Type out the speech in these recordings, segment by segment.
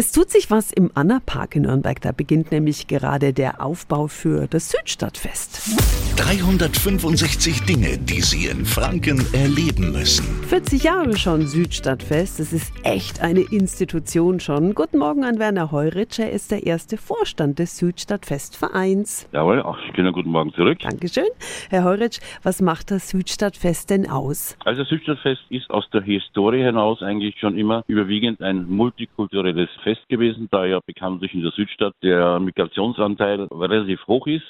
Es tut sich was im Anna-Park in Nürnberg. Da beginnt nämlich gerade der Aufbau für das Südstadtfest. 365 Dinge, die Sie in Franken erleben müssen. 40 Jahre schon Südstadtfest. Das ist echt eine Institution schon. Guten Morgen an Werner Heuritsch. Er ist der erste Vorstand des Südstadtfestvereins. Jawohl, auch schönen guten Morgen zurück. Dankeschön. Herr Heuritsch, was macht das Südstadtfest denn aus? Also das Südstadtfest ist aus der Historie hinaus eigentlich schon immer überwiegend ein multikulturelles Fest Fest gewesen, da ja bekanntlich in der Südstadt der Migrationsanteil relativ hoch ist.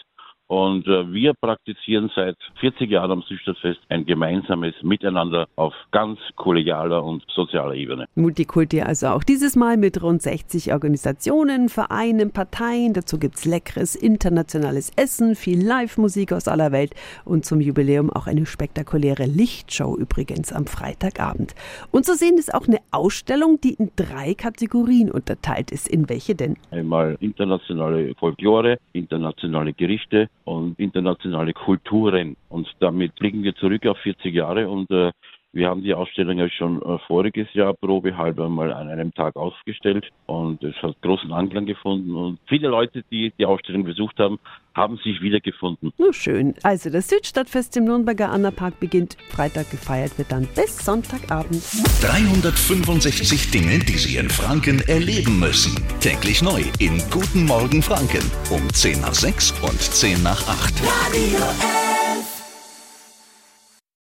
Und äh, wir praktizieren seit 40 Jahren am Südstadtfest ein gemeinsames Miteinander auf ganz kollegialer und sozialer Ebene. Multikulti also auch dieses Mal mit rund 60 Organisationen, Vereinen, Parteien. Dazu gibt's leckeres internationales Essen, viel Live-Musik aus aller Welt und zum Jubiläum auch eine spektakuläre Lichtshow übrigens am Freitagabend. Und zu sehen ist auch eine Ausstellung, die in drei Kategorien unterteilt ist. In welche denn? Einmal internationale Folklore, internationale Gerichte und internationale Kulturen. Und damit blicken wir zurück auf 40 Jahre und äh, wir haben die Ausstellung ja schon äh, voriges Jahr probehalber mal an einem Tag aufgestellt und es hat großen Anklang gefunden und viele Leute, die die Ausstellung besucht haben, haben sich wiedergefunden. Nur schön. Also das Südstadtfest im Nürnberger Annapark beginnt Freitag, gefeiert wird dann bis Sonntagabend. 365 Dinge, die Sie in Franken erleben müssen. Täglich neu in Guten Morgen Franken um 10 nach 6 und 10 nach 8. Radio